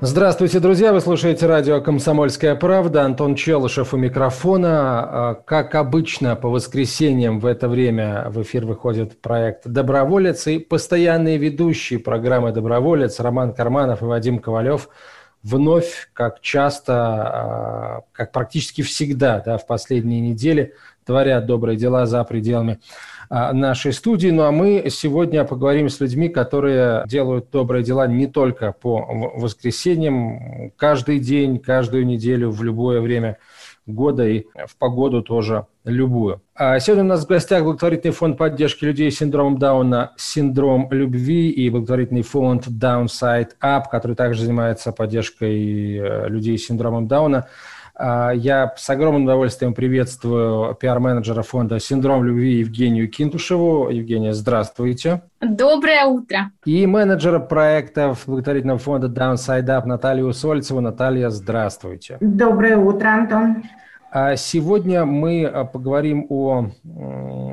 Здравствуйте, друзья! Вы слушаете радио «Комсомольская правда». Антон Челышев у микрофона. А, как обычно, по воскресеньям в это время в эфир выходит проект «Доброволец» и постоянные ведущие программы «Доброволец» Роман Карманов и Вадим Ковалев вновь, как часто, а, как практически всегда да, в последние недели, творят добрые дела за пределами нашей студии. Ну а мы сегодня поговорим с людьми, которые делают добрые дела не только по воскресеньям, каждый день, каждую неделю, в любое время года и в погоду тоже любую. А сегодня у нас в гостях благотворительный фонд поддержки людей с синдромом Дауна «Синдром любви» и благотворительный фонд Downside Up, который также занимается поддержкой э, людей с синдромом Дауна. А, я с огромным удовольствием приветствую пиар-менеджера фонда «Синдром любви» Евгению Кинтушеву. Евгения, здравствуйте. Доброе утро. И менеджера проектов благотворительного фонда Downside Up Наталью Сольцеву. Наталья, здравствуйте. Доброе утро, Антон. А сегодня мы а, поговорим о,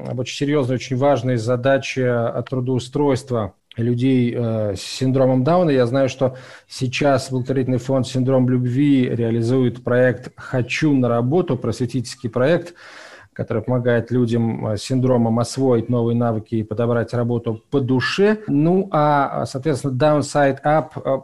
об очень серьезной, очень важной задаче трудоустройства людей э, с синдромом Дауна. Я знаю, что сейчас благотворительный фонд «Синдром любви» реализует проект «Хочу на работу», просветительский проект, который помогает людям с синдромом освоить новые навыки и подобрать работу по душе. Ну, а, соответственно, Downside Up э,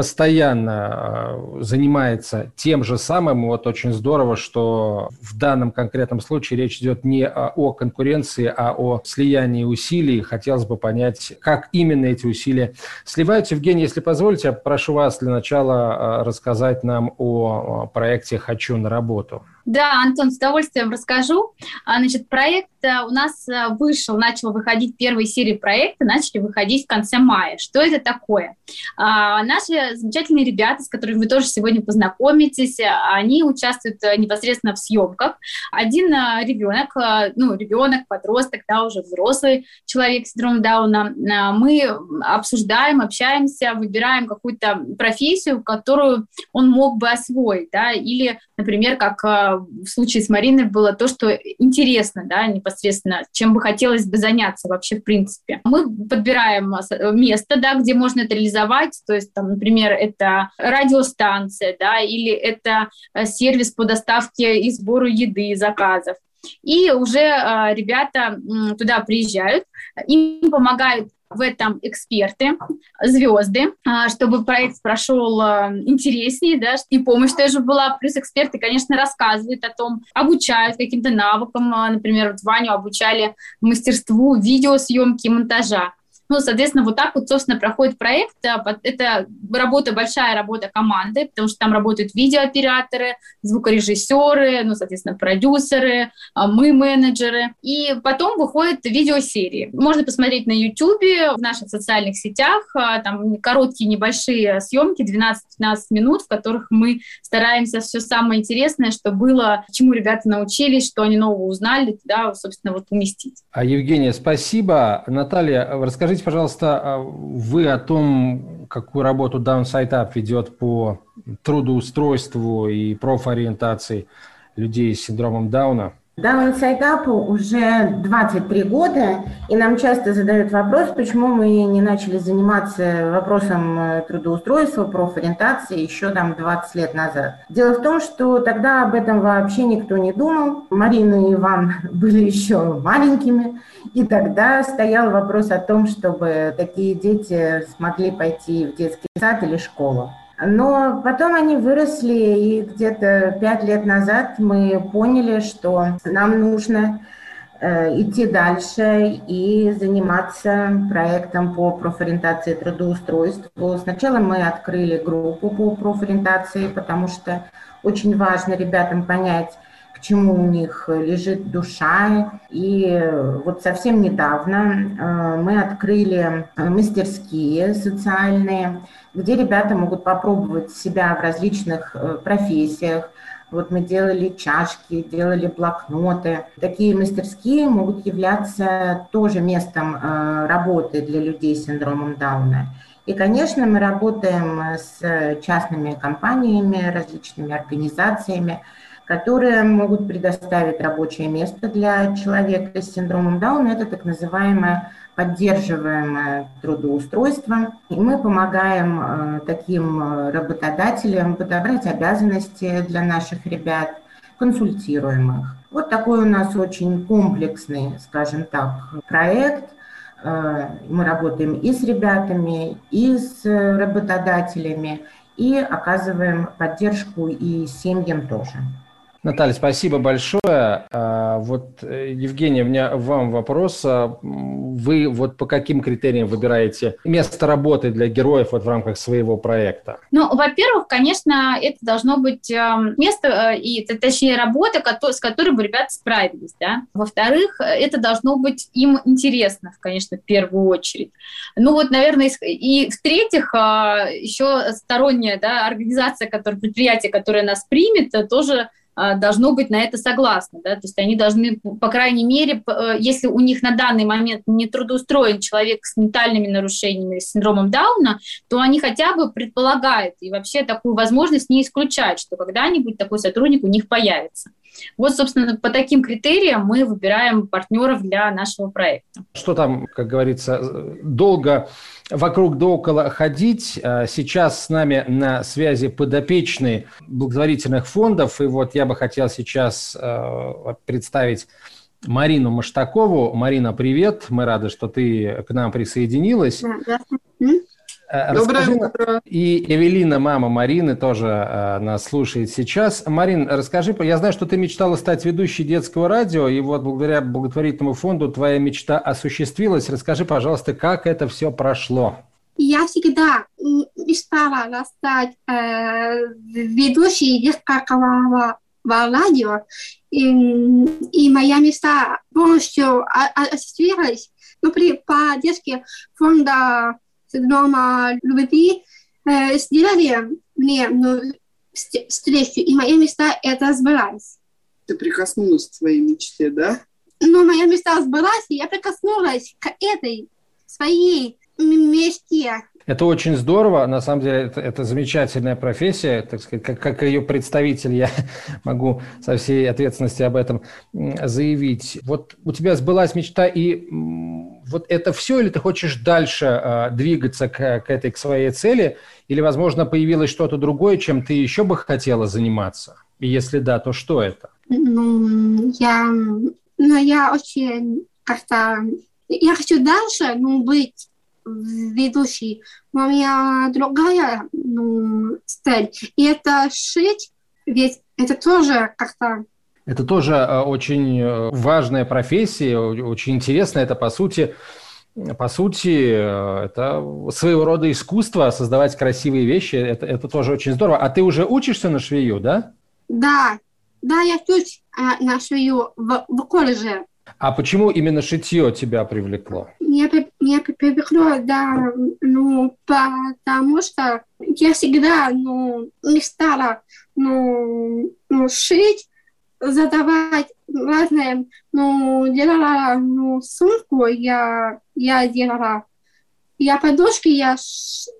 постоянно э, занимается тем же самым. Вот очень здорово, что в данном конкретном случае речь идет не о конкуренции, а о слиянии усилий. Хотелось бы понять, как именно эти усилия сливаются. Евгений, если позволите, прошу вас для начала э, рассказать нам о проекте «Хочу на работу». Да, Антон, с удовольствием расскажу. А, значит, проект э, у нас э, вышел, начал выходить первые серии проекта, начали выходить в конце мая. Что это такое? А, наши замечательные ребята, с которыми вы тоже сегодня познакомитесь, они участвуют э, непосредственно в съемках. Один ребенок, ну, ребенок, подросток, да, уже взрослый человек с синдромом Дауна, мы обсуждаем, общаемся, выбираем какую-то профессию, которую он мог бы освоить, да, или, например, как в случае с Мариной было то, что интересно, да, непосредственно, чем бы хотелось бы заняться вообще в принципе. Мы подбираем место, да, где можно это реализовать, то есть, там, например, это радиостанция, да, или это э, сервис по доставке и сбору еды, заказов. И уже э, ребята э, туда приезжают, им помогают в этом эксперты, звезды, а, чтобы проект прошел а, интереснее, да, и помощь тоже была. Плюс эксперты, конечно, рассказывают о том, обучают каким-то навыкам. А, например, вот Ваню обучали мастерству видеосъемки и монтажа. Ну, соответственно, вот так вот, собственно, проходит проект. Это работа, большая работа команды, потому что там работают видеооператоры, звукорежиссеры, ну, соответственно, продюсеры, а, мы менеджеры. И потом выходят видеосерии. Можно посмотреть на YouTube, в наших социальных сетях, а, там короткие небольшие съемки, 12-15 минут, в которых мы стараемся все самое интересное, что было, чему ребята научились, что они нового узнали, да, собственно, вот уместить. А, Евгения, спасибо. Наталья, расскажите, Расскажите, пожалуйста, а вы о том, какую работу Downside Up ведет по трудоустройству и профориентации людей с синдромом Дауна? Down Inside Up уже 23 года, и нам часто задают вопрос, почему мы не начали заниматься вопросом э, трудоустройства, профориентации еще там 20 лет назад. Дело в том, что тогда об этом вообще никто не думал. Марина и Иван были еще маленькими, и тогда стоял вопрос о том, чтобы такие дети смогли пойти в детский сад или школу. Но потом они выросли, и где-то пять лет назад мы поняли, что нам нужно э, идти дальше и заниматься проектом по профориентации трудоустройству. Сначала мы открыли группу по профориентации, потому что очень важно ребятам понять, к чему у них лежит душа. И вот совсем недавно мы открыли мастерские социальные, где ребята могут попробовать себя в различных профессиях, вот мы делали чашки, делали блокноты. Такие мастерские могут являться тоже местом э, работы для людей с синдромом Дауна. И, конечно, мы работаем с частными компаниями, различными организациями, которые могут предоставить рабочее место для человека с синдромом Дауна. Это так называемое поддерживаемое трудоустройство. И мы помогаем э, таким э, работодателям подобрать обязанности для наших ребят, консультируем их. Вот такой у нас очень комплексный, скажем так, проект. Э, мы работаем и с ребятами, и с работодателями, и оказываем поддержку и семьям тоже. Наталья, спасибо большое. А, вот, э, Евгения, у меня вам вопрос. А, вы вот по каким критериям выбираете место работы для героев вот в рамках своего проекта? Ну, во-первых, конечно, это должно быть эм, место, э, и, точнее, работа, с которой бы ребята справились. Да? Во-вторых, это должно быть им интересно, конечно, в первую очередь. Ну вот, наверное, и в-третьих, а, еще сторонняя да, организация, которая, предприятие, которое нас примет, тоже должно быть на это согласно. Да? То есть они должны, по крайней мере, э, если у них на данный момент не трудоустроен человек с ментальными нарушениями, с синдромом Дауна, то они хотя бы предполагают и вообще такую возможность не исключают, что когда-нибудь такой сотрудник у них появится. Вот, собственно, по таким критериям мы выбираем партнеров для нашего проекта. Что там, как говорится, долго вокруг да около ходить. А, сейчас с нами на связи подопечные благотворительных фондов. И вот я бы хотел сейчас а, представить Марину Маштакову. Марина, привет. Мы рады, что ты к нам присоединилась. Да, Э, Доброе расскажи, утро. И Эвелина, мама Марины, тоже э, нас слушает сейчас. Марин, расскажи, я знаю, что ты мечтала стать ведущей детского радио, и вот благодаря благотворительному фонду твоя мечта осуществилась. Расскажи, пожалуйста, как это все прошло? Я всегда мечтала стать э, ведущей детского радио, и, и моя мечта полностью осуществилась. Ну, при поддержке фонда дома любви э, сделали мне ну, встречу, и моя мечта это сбылась. Ты прикоснулась к своей мечте, да? Ну, моя мечта сбылась, и я прикоснулась к этой своей мечте. Это очень здорово, на самом деле это, это замечательная профессия, так сказать, как, как ее представитель я могу со всей ответственности об этом заявить. Вот у тебя сбылась мечта, и вот это все, или ты хочешь дальше э, двигаться к, к этой, к своей цели, или, возможно, появилось что-то другое, чем ты еще бы хотела заниматься? И если да, то что это? Ну, я, ну, я очень как-то, я хочу дальше, ну, быть ведущей, но у меня другая ну, цель. И это шить, ведь это тоже как-то это тоже э, очень э, важная профессия, очень интересная. Это, по сути, по сути, э, это своего рода искусство, создавать красивые вещи. Это, это тоже очень здорово. А ты уже учишься на швею, да? Да, да, я учусь на швею в, в колледже. А почему именно шитье тебя привлекло? Меня, меня привлекло, да, ну, потому что я всегда, ну, мечтала, ну, ну шить, задавать разные, ну, делала ну, сумку, я, я делала, я подушки я,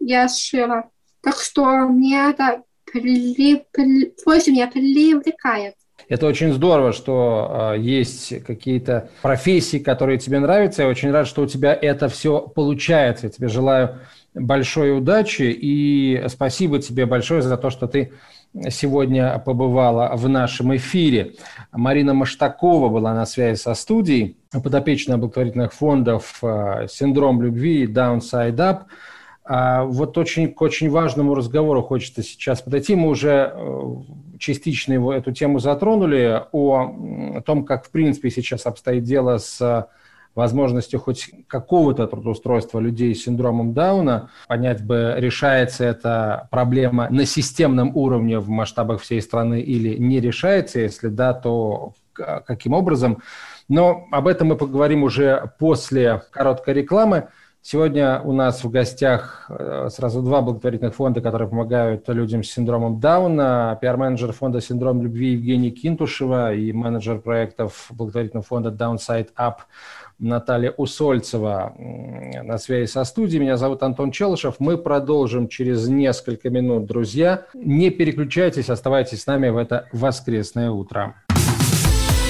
я сшила, так что мне это при, при, больше меня привлекает. Это очень здорово, что э, есть какие-то профессии, которые тебе нравятся. Я очень рад, что у тебя это все получается. Я тебе желаю большой удачи и спасибо тебе большое за то, что ты сегодня побывала в нашем эфире. Марина Маштакова была на связи со студией, подопечная благотворительных фондов э, «Синдром любви» «Downside Up». А вот очень, к очень важному разговору хочется сейчас подойти. Мы уже э, частично его, эту тему затронули, о том, как в принципе сейчас обстоит дело с возможностью хоть какого-то трудоустройства людей с синдромом Дауна, понять бы, решается эта проблема на системном уровне в масштабах всей страны или не решается, если да, то каким образом. Но об этом мы поговорим уже после короткой рекламы. Сегодня у нас в гостях э, сразу два благотворительных фонда, которые помогают людям с синдромом Дауна. Пиар-менеджер фонда «Синдром любви» Евгений Кинтушева и менеджер проектов благотворительного фонда Downside Up Наталья Усольцева на связи со студией. Меня зовут Антон Челышев. Мы продолжим через несколько минут, друзья. Не переключайтесь, оставайтесь с нами в это воскресное утро.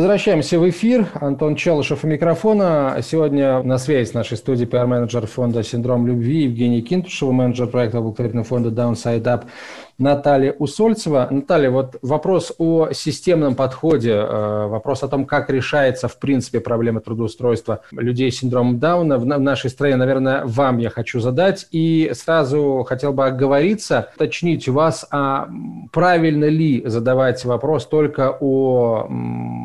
Возвращаемся в эфир. Антон Челышев у микрофона. Сегодня на связи с нашей студией пиар-менеджер фонда «Синдром любви» Евгений Кинтушева, менеджер проекта благотворительного фонда Downside Up Наталья Усольцева. Наталья, вот вопрос о системном подходе, э, вопрос о том, как решается, в принципе, проблема трудоустройства людей с синдромом Дауна в нашей стране, наверное, вам я хочу задать. И сразу хотел бы оговориться, уточнить у вас, а правильно ли задавать вопрос только о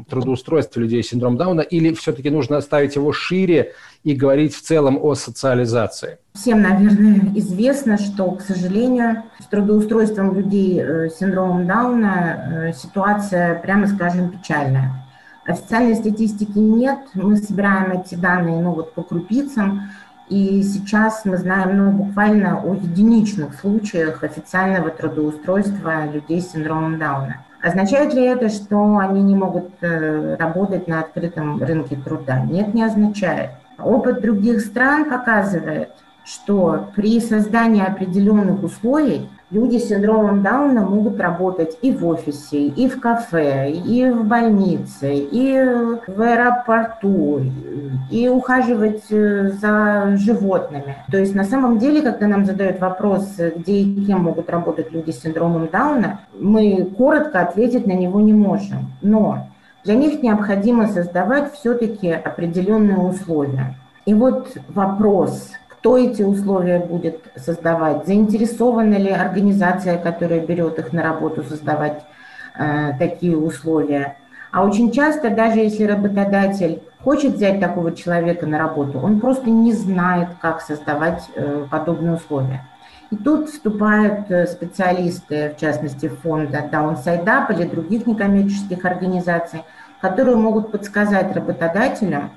трудоустройстве людей с синдромом Дауна, или все-таки нужно ставить его шире и говорить в целом о социализации? Всем, наверное, известно, что, к сожалению, с трудоустройством людей э, с синдромом Дауна э, ситуация, прямо скажем, печальная. Официальной статистики нет, мы собираем эти данные ну, вот по крупицам, и сейчас мы знаем ну, буквально о единичных случаях официального трудоустройства людей с синдромом Дауна. Означает ли это, что они не могут э, работать на открытом рынке труда? Нет, не означает. Опыт других стран показывает, что при создании определенных условий люди с синдромом Дауна могут работать и в офисе, и в кафе, и в больнице, и в аэропорту, и ухаживать э, за животными. То есть на самом деле, когда нам задают вопрос, где и кем могут работать люди с синдромом Дауна, мы коротко ответить на него не можем. Но для них необходимо создавать все-таки определенные условия. И вот вопрос, кто эти условия будет создавать, заинтересована ли организация, которая берет их на работу, создавать э, такие условия. А очень часто, даже если работодатель хочет взять такого человека на работу, он просто не знает, как создавать э, подобные условия. И тут вступают э, специалисты, в частности фонда Downside Up или других некоммерческих организаций, которые могут подсказать работодателям,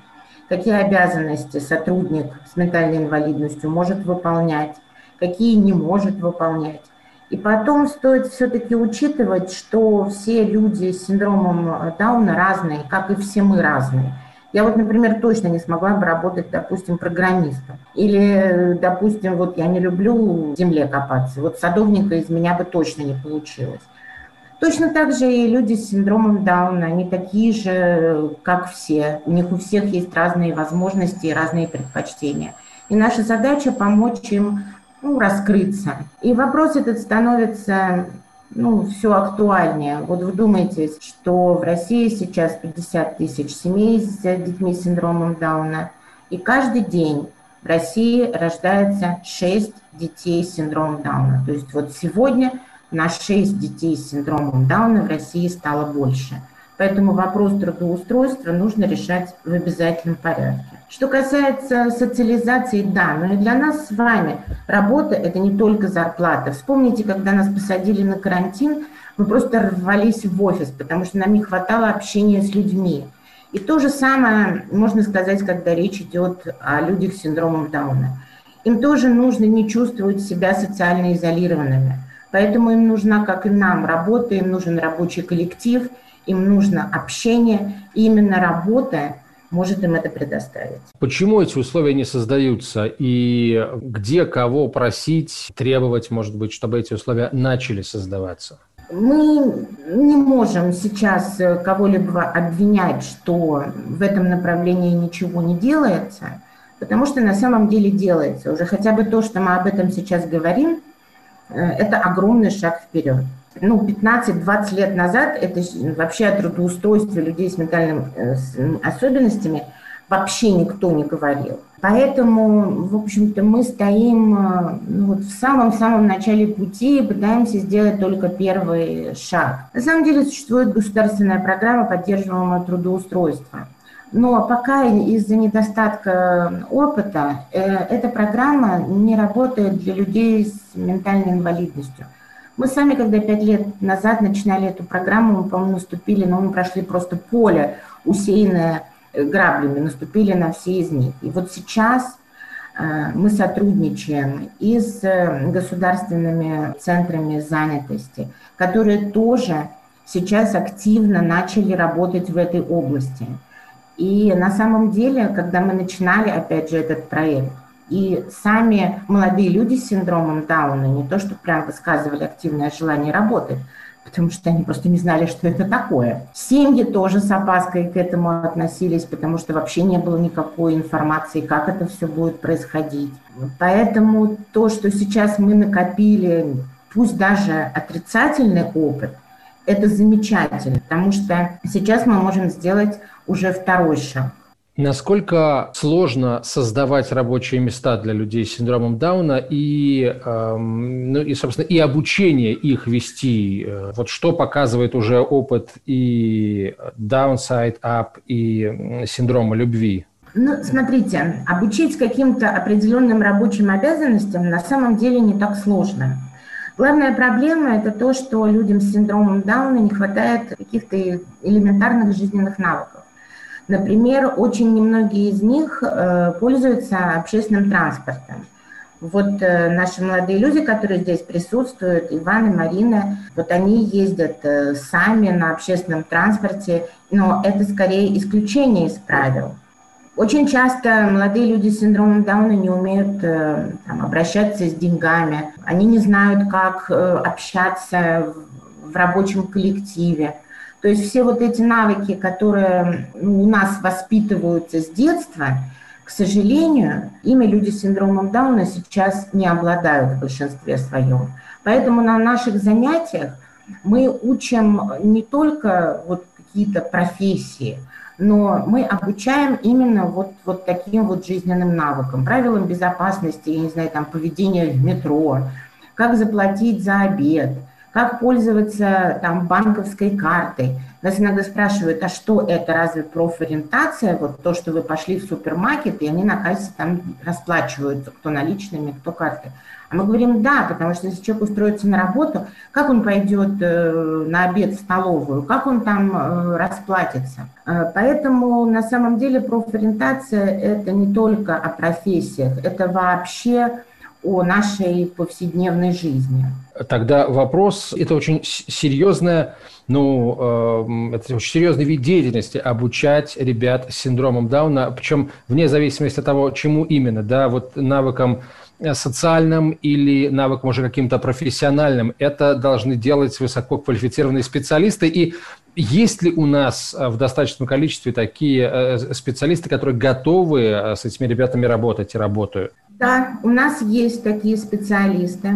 какие обязанности сотрудник с ментальной инвалидностью может выполнять, какие не может выполнять. И потом стоит все-таки учитывать, что все люди с синдромом Дауна разные, как и все мы разные. Я вот, например, точно не смогла бы работать, допустим, программистом. Или, допустим, вот я не люблю в земле копаться. Вот садовника из меня бы точно не получилось. Точно так же и люди с синдромом Дауна, они такие же, как все. У них у всех есть разные возможности и разные предпочтения. И наша задача помочь им ну, раскрыться. И вопрос этот становится ну, все актуальнее. Вот вы думаете, что в России сейчас 50 тысяч семей с детьми с синдромом Дауна, и каждый день в России рождается 6 детей с синдромом Дауна. То есть вот сегодня на 6 детей с синдромом Дауна в России стало больше. Поэтому вопрос трудоустройства нужно решать в обязательном порядке. Что касается социализации, да, но и для нас с вами работа – это не только зарплата. Вспомните, когда нас посадили на карантин, мы просто рвались в офис, потому что нам не хватало общения с людьми. И то же самое можно сказать, когда речь идет о людях с синдромом Дауна. Им тоже нужно не чувствовать себя социально изолированными – Поэтому им нужна, как и нам, работа, им нужен рабочий коллектив, им нужно общение. И именно работа может им это предоставить. Почему эти условия не создаются? И где кого просить, требовать, может быть, чтобы эти условия начали создаваться? Мы не можем сейчас кого-либо обвинять, что в этом направлении ничего не делается, потому что на самом деле делается. Уже хотя бы то, что мы об этом сейчас говорим, э, это огромный шаг вперед. Ну, 15-20 лет назад это вообще о трудоустройстве людей с ментальными э, особенностями вообще никто не говорил. Поэтому, в общем-то, мы стоим э, ну, вот в самом-самом начале пути и пытаемся сделать только первый шаг. На самом деле существует государственная программа поддерживаемого трудоустройства. Но пока из-за недостатка опыта э, эта программа не работает для людей с ментальной инвалидностью. Мы сами, когда пять лет назад начинали эту программу, мы, по-моему, наступили, но мы прошли просто поле, усеянное Э, граблями, наступили на все из них. И вот сейчас э, мы сотрудничаем и с э, государственными центрами занятости, которые тоже сейчас активно начали работать в этой области. И на самом деле, когда мы начинали, опять же, этот проект, и сами молодые люди с синдромом Дауна не то, что прям высказывали активное желание работать, потому что они просто не знали, что это такое. Семьи тоже с опаской к этому относились, потому что вообще не было никакой информации, как это все будет происходить. Поэтому то, что сейчас мы накопили, пусть даже отрицательный опыт, это замечательно, потому что сейчас мы можем сделать уже второй шаг. Насколько сложно создавать рабочие места для людей с синдромом Дауна и, эм, ну, и собственно, и обучение их вести? Э, вот что показывает уже опыт и Downside Up, и синдрома любви? Ну, смотрите, обучить каким-то определенным рабочим обязанностям на самом деле не так сложно. Главная проблема – это то, что людям с синдромом Дауна не хватает каких-то элементарных жизненных навыков. Например, очень немногие из них э, пользуются общественным транспортом. Вот э, наши молодые люди, которые здесь присутствуют, Иван и Марина, вот они ездят э, сами на общественном транспорте, но это скорее исключение из правил. Очень часто молодые люди с синдромом Дауна не умеют там, обращаться с деньгами, они не знают, как общаться в рабочем коллективе. То есть все вот эти навыки, которые у нас воспитываются с детства, к сожалению, ими люди с синдромом Дауна сейчас не обладают в большинстве своем. Поэтому на наших занятиях мы учим не только вот какие-то профессии, но мы обучаем именно вот, вот таким вот жизненным навыкам, правилам безопасности, я не знаю, там, поведения в метро, как заплатить за обед – как пользоваться там банковской картой. Нас иногда спрашивают, а что это, разве профориентация? Вот то, что вы пошли в супермаркет, и они на кассе там расплачиваются, кто наличными, кто картой. А мы говорим, да, потому что если человек устроится на работу, как он пойдет э, на обед в столовую, как он там э, расплатится. Э, поэтому на самом деле профориентация – это не только о профессиях, это вообще о нашей повседневной жизни. Тогда вопрос, это очень серьезная, ну, э, это очень серьезный вид деятельности, обучать ребят с синдромом Дауна, причем вне зависимости от того, чему именно, да, вот навыкам социальным или навыкам уже каким-то профессиональным. Это должны делать высококвалифицированные специалисты. И есть ли у нас в достаточном количестве такие э, специалисты, которые готовы э, с этими ребятами работать и работают? Да, у нас есть такие специалисты.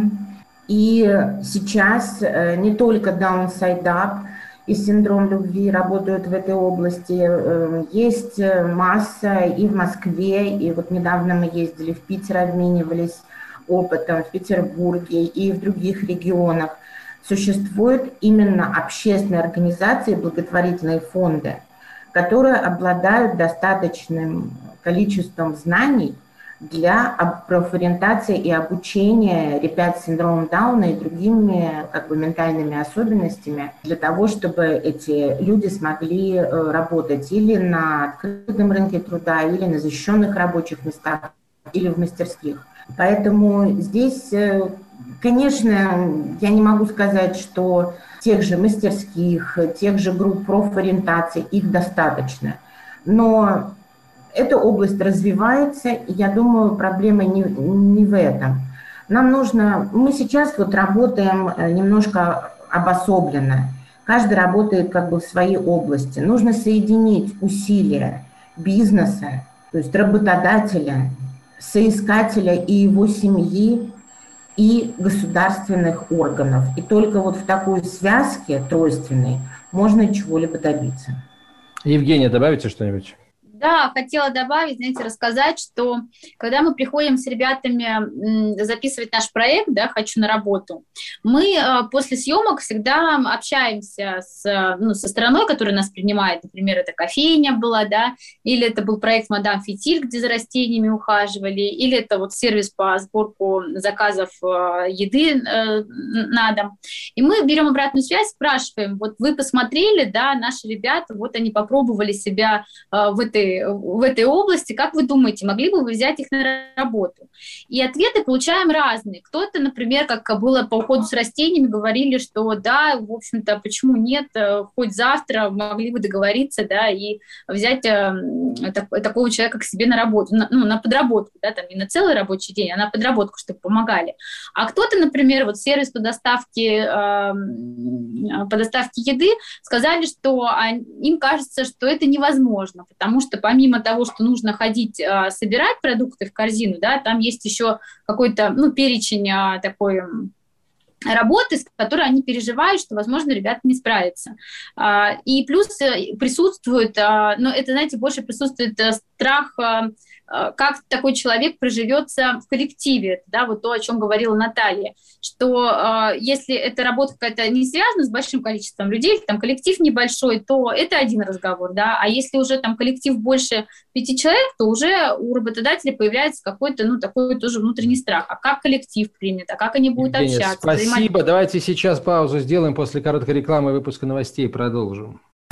И сейчас э, не только Downside Up и синдром любви работают в этой области. Э, есть э, масса и в Москве, и вот недавно мы ездили в Питер, обменивались опытом в Петербурге и в других регионах. Существуют именно общественные организации, благотворительные фонды, которые обладают достаточным количеством знаний для профориентации и обучения ребят с синдромом Дауна и другими как бы, ментальными особенностями для того, чтобы эти люди смогли э, работать или на открытом рынке труда, или на защищенных рабочих местах, или в мастерских. Поэтому здесь, э, конечно, я не могу сказать, что тех же мастерских, тех же групп профориентации, их достаточно. Но эта область развивается, и я думаю, проблема не, не в этом. Нам нужно, мы сейчас вот работаем э, немножко обособленно. Каждый работает как бы в своей области. Нужно соединить усилия бизнеса, то есть работодателя, соискателя и его семьи, и государственных органов. И только вот в такой связке тройственной можно чего-либо добиться. Евгения, добавите что-нибудь? Да, хотела добавить, знаете, рассказать, что когда мы приходим с ребятами записывать наш проект, да, «Хочу на работу», мы э, после съемок всегда общаемся с, ну, со страной, которая нас принимает. Например, это кофейня была, да, или это был проект «Мадам Фитиль», где за растениями ухаживали, или это вот сервис по сборку заказов э, еды э, на дом. И мы берем обратную связь, спрашиваем, вот вы посмотрели, да, наши ребята, вот они попробовали себя в этой в этой области, как вы думаете, могли бы вы взять их на работу? И ответы получаем разные. Кто-то, например, как было по уходу с растениями, говорили, что да, в общем-то, почему нет, э, хоть завтра могли бы договориться, да, и взять э, так, такого человека к себе на работу, на, ну, на подработку, да, там не на целый рабочий день, а на подработку, чтобы помогали. А кто-то, например, вот сервис по доставке, э, по доставке еды сказали, что им кажется, что это невозможно, потому что помимо того, что нужно ходить а, собирать продукты в корзину, да, там есть еще какой-то ну, перечень а, такой работы, с которой они переживают, что, возможно, ребята не справятся. А, и плюс э, присутствует, но это, знаете, больше присутствует э, страх как такой человек проживется в коллективе, да, вот то, о чем говорила Наталья, что э, если эта работа какая-то не связана с большим количеством людей, там коллектив небольшой, то это один разговор, да, а если уже там коллектив больше пяти человек, то уже у работодателя появляется какой-то, ну, такой тоже внутренний страх, а как коллектив примет, а как они будут Евгения, общаться. Спасибо, давайте сейчас паузу сделаем, после короткой рекламы выпуска новостей продолжим.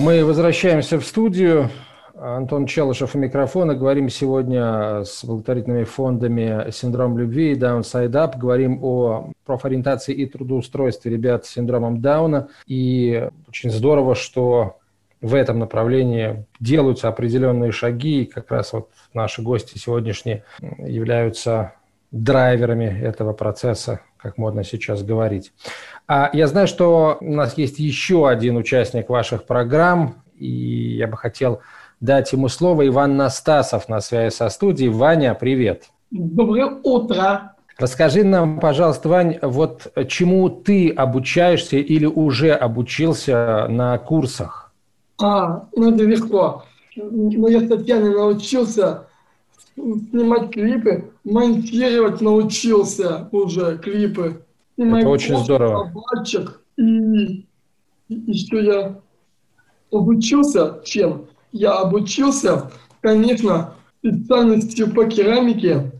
Мы возвращаемся в студию. Антон Челышев у микрофона. Говорим сегодня с благотворительными фондами «Синдром любви» и «Downside Up». Говорим о профориентации и трудоустройстве ребят с синдромом Дауна. И очень здорово, что в этом направлении делаются определенные шаги. И как раз вот наши гости сегодняшние являются драйверами этого процесса, как модно сейчас говорить. А я знаю, что у нас есть еще один участник ваших программ, и я бы хотел дать ему слово. Иван Настасов на связи со студией. Ваня, привет. Доброе утро. Расскажи нам, пожалуйста, Вань, вот чему ты обучаешься или уже обучился на курсах? А, ну это легко. Ну, я с Татьяной научился снимать клипы, монтировать научился уже клипы. Это очень здорово. Собачек. И, и еще я обучился чем? Я обучился, конечно, специальностью по керамике.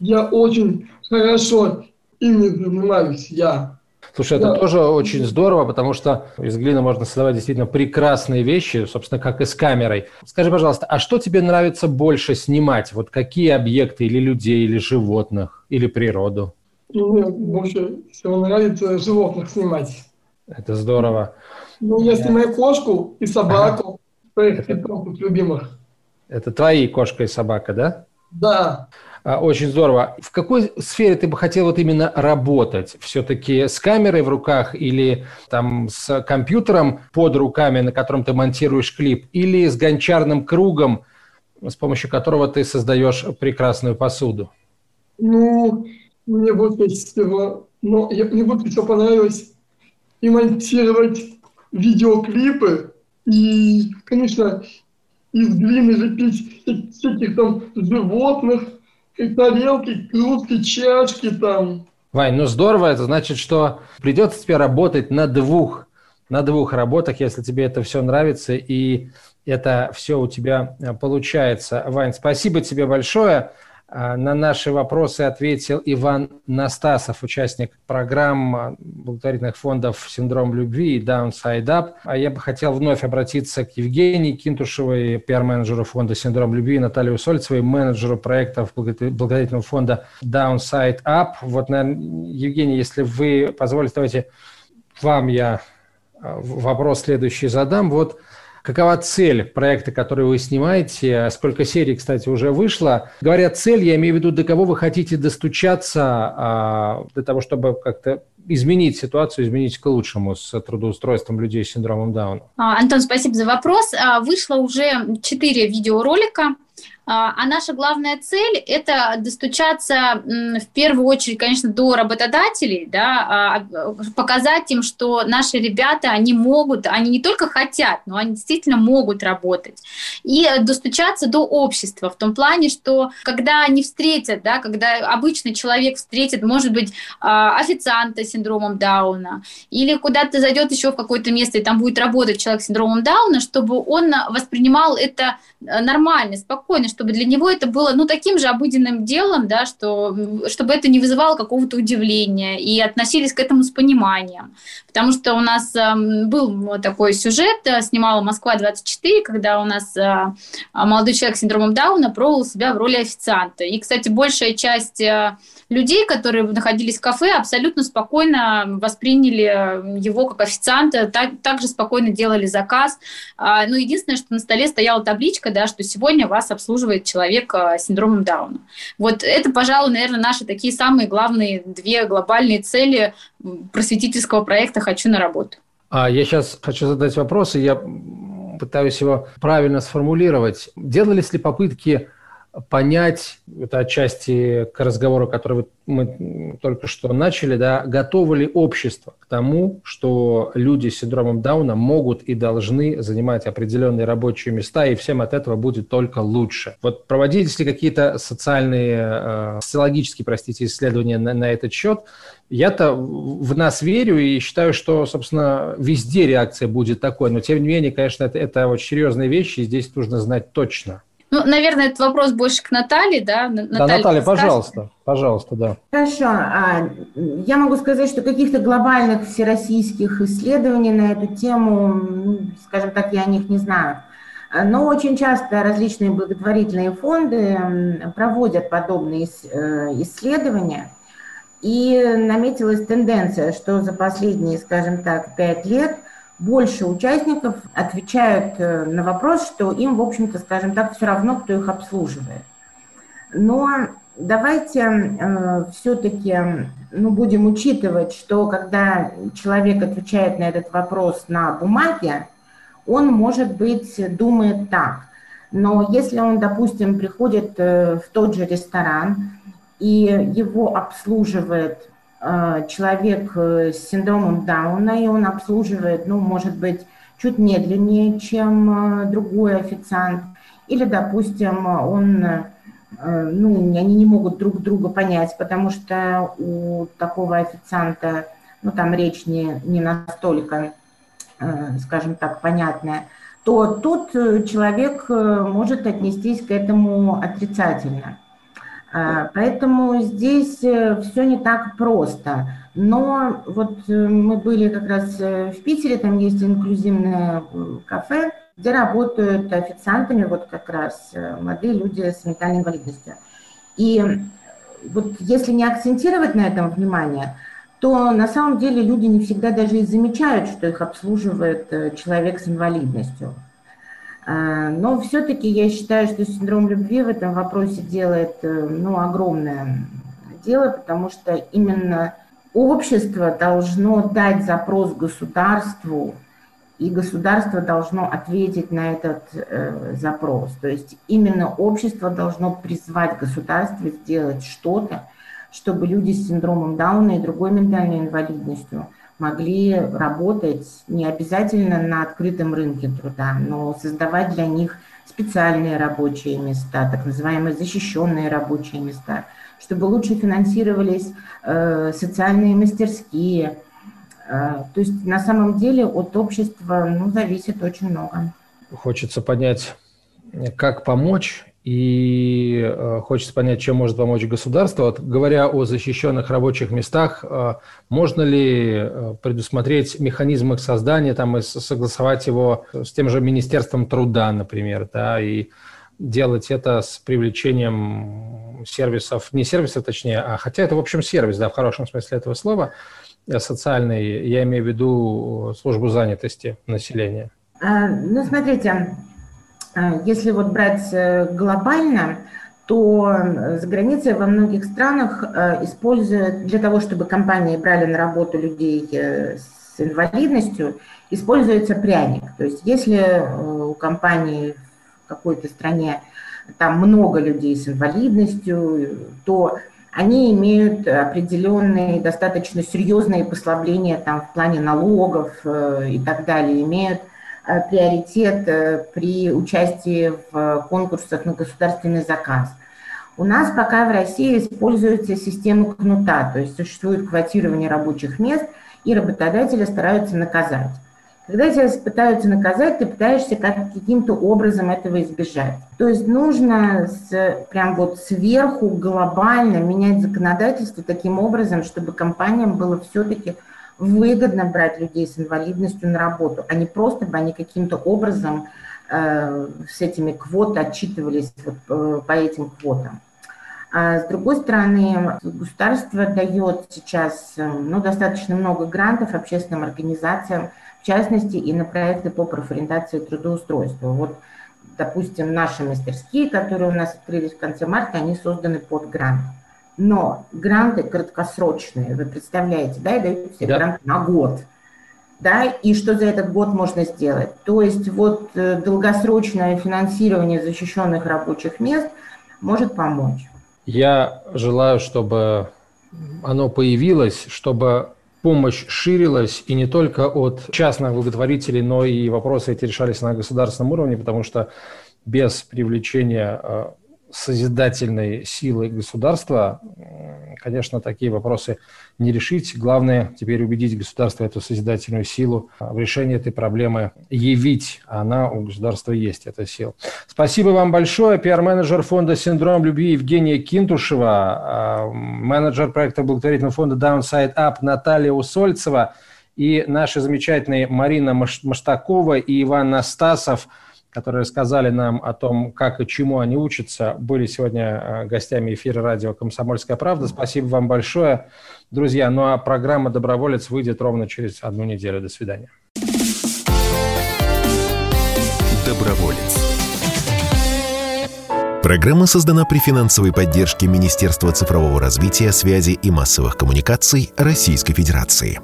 Я очень хорошо ими занимаюсь, я. Слушай, это да. тоже очень здорово, потому что из глины можно создавать действительно прекрасные вещи, собственно, как и с камерой. Скажи, пожалуйста, а что тебе нравится больше снимать? Вот какие объекты или людей, или животных, или природу? Мне больше всего нравится животных снимать. Это здорово. Ну, я снимаю кошку и собаку, своих это, любимых. Это твои кошка и собака, да? Да. А, очень здорово. В какой сфере ты бы хотел вот именно работать? Все-таки с камерой в руках или там с компьютером под руками, на котором ты монтируешь клип, или с гончарным кругом, с помощью которого ты создаешь прекрасную посуду? Ну, мне больше всего но мне больше всего понравилось и монтировать видеоклипы, и, конечно, из глины лепить всяких там животных, и тарелки, кружки, чашки там. Вань, ну здорово, это значит, что придется тебе работать на двух, на двух работах, если тебе это все нравится, и это все у тебя э, получается. Вань, спасибо тебе большое. А, на наши вопросы ответил Иван Настасов, участник программ благотворительных фондов «Синдром любви» и «Downside Up». А я бы хотел вновь обратиться к Евгении Кинтушевой, пиар-менеджеру фонда «Синдром любви», и Наталье Усольцевой, менеджеру проектов благотворительного фонда «Downside Up». Вот, наверное, Евгений, если вы позволите, давайте вам я а, вопрос следующий задам. Вот Какова цель проекта, который вы снимаете? Сколько серий, кстати, уже вышло? Говоря цель, я имею в виду, до кого вы хотите достучаться а, для того, чтобы как-то изменить ситуацию, изменить к лучшему с трудоустройством людей с синдромом Дауна? А, Антон, спасибо за вопрос. А, вышло уже четыре видеоролика а, а наша главная цель – это достучаться в первую очередь, конечно, до работодателей, да, а, показать им, что наши ребята, они могут, они не только хотят, но они действительно могут работать. И достучаться до общества в том плане, что когда они встретят, да, когда обычный человек встретит, может быть, а, официанта с синдромом Дауна, или куда-то зайдет еще в какое-то место, и там будет работать человек с синдромом Дауна, чтобы он воспринимал это э, нормально, спокойно, чтобы для него это было, ну, таким же обыденным делом, да, что, чтобы это не вызывало какого-то удивления и относились к этому с пониманием. Потому что у нас э, был такой сюжет, э, снимала «Москва-24», когда у нас э, молодой человек с синдромом Дауна пробовал себя в роли официанта. И, кстати, большая часть э, людей, которые находились в кафе, абсолютно спокойно восприняли его как официанта, так, также спокойно делали заказ. А, ну, единственное, что на столе стояла табличка, да, что сегодня вас обслуживает человек а, с синдромом Дауна. Вот это, пожалуй, наверное, наши такие самые главные две глобальные цели просветительского проекта «Хочу на работу». А я сейчас хочу задать вопрос, и я пытаюсь его правильно сформулировать. Делались ли попытки понять, это отчасти к разговору, который мы только что начали, да, готово ли общество к тому, что люди с синдромом Дауна могут и должны занимать определенные рабочие места, и всем от этого будет только лучше. Вот проводились ли какие-то социальные, э, социологические, простите, исследования на, на этот счет? Я-то в нас верю и считаю, что, собственно, везде реакция будет такой, но тем не менее, конечно, это, это очень серьезные вещи, и здесь нужно знать точно. Ну, наверное, этот вопрос больше к Наталье, да? Наталья, да, Наталья, пожалуйста, пожалуйста, да. Хорошо. А, я могу сказать, что каких-то глобальных всероссийских исследований на эту тему, ну, скажем так, я о них не знаю. Но очень часто различные благотворительные фонды проводят подобные э, исследования, и наметилась тенденция, что за последние, скажем так, пять лет – больше участников отвечают э, на вопрос, что им, в общем-то, скажем так, все равно, кто их обслуживает. Но давайте э, все-таки ну, будем учитывать, что когда человек отвечает на этот вопрос на бумаге, он, может быть, думает так. Но если он, допустим, приходит э, в тот же ресторан, и его обслуживает человек э, с синдромом Дауна, и он обслуживает, ну, может быть, чуть медленнее, чем э, другой официант. Или, допустим, он, ну, они не могут друг друга понять, потому что у такого официанта, ну, там речь не, не настолько, скажем так, понятная, то тут человек может отнестись к этому отрицательно. А, поэтому здесь э, все не так просто. Но вот э, мы были как раз э, в Питере, там есть инклюзивное кафе, где работают официантами вот как раз молодые люди с ментальной инвалидностью. И вот если не акцентировать на этом внимание, то на самом деле люди не всегда даже и замечают, что их обслуживает человек с инвалидностью. А, но все-таки я считаю, что синдром любви в этом вопросе делает э, ну, огромное дело, потому что именно общество должно дать запрос государству, и государство должно ответить на этот э, запрос. То есть именно общество должно призвать государство сделать что-то, чтобы люди с синдромом Дауна и другой ментальной инвалидностью могли работать не обязательно на открытом рынке труда, но создавать для них специальные рабочие места, так называемые защищенные рабочие места, чтобы лучше финансировались э, социальные мастерские. Э, то есть на самом деле от общества ну, зависит очень много. Хочется понять, как помочь и э, хочется понять, чем может помочь государство. Вот, говоря о защищенных рабочих местах, э, можно ли э, предусмотреть механизм их создания там, и согласовать его с тем же Министерством труда, например, да, и делать это с привлечением сервисов, не сервисов точнее, а хотя это, в общем, сервис, да, в хорошем смысле этого слова, социальный, я имею в виду службу занятости населения. Ну, смотрите, если вот брать э, глобально, то за границей во многих странах э, используют для того, чтобы компании брали на работу людей э, с инвалидностью, используется пряник. То есть если у компании в какой-то стране там много людей с инвалидностью, то они имеют определенные достаточно серьезные послабления там, в плане налогов и так далее, имеют Э, приоритет э, при участии в конкурсах на государственный заказ. У нас пока в России используется система кнута, то есть существует квотирование рабочих мест, и работодатели стараются наказать. Когда тебя пытаются наказать, ты пытаешься как, каким-то образом этого избежать. То есть нужно с, прям вот сверху глобально менять законодательство таким образом, чтобы компаниям было все-таки выгодно брать людей с инвалидностью на работу, а не просто бы они каким-то образом э, с этими квотами отчитывались вот, э, по этим квотам. А с другой стороны, государство дает сейчас э, ну, достаточно много грантов общественным организациям, в частности, и на проекты по профориентации трудоустройства. Вот, допустим, наши мастерские, которые у нас открылись в конце марта, они созданы под грант. Но гранты краткосрочные, вы представляете, да, и дают себе да. грант на год. Да, и что за этот год можно сделать? То есть вот э, долгосрочное финансирование защищенных рабочих мест может помочь. Я желаю, чтобы оно появилось, чтобы помощь ширилась и не только от частных благотворителей, но и вопросы эти решались на государственном уровне, потому что без привлечения э, созидательной силы государства, конечно, такие вопросы не решить. Главное теперь убедить государство эту созидательную силу в решении этой проблемы явить. Она у государства есть, эта сила. Спасибо вам большое. Пиар-менеджер фонда «Синдром любви» Евгения Кинтушева, а, менеджер проекта благотворительного фонда Downside Up Наталья Усольцева и наши замечательные Марина Маштакова и Иван Настасов – которые рассказали нам о том, как и чему они учатся, были сегодня э, гостями эфира радио «Комсомольская правда». Спасибо вам большое, друзья. Ну а программа «Доброволец» выйдет ровно через одну неделю. До свидания. Доброволец. Программа создана при финансовой поддержке Министерства цифрового развития, связи и массовых коммуникаций Российской Федерации.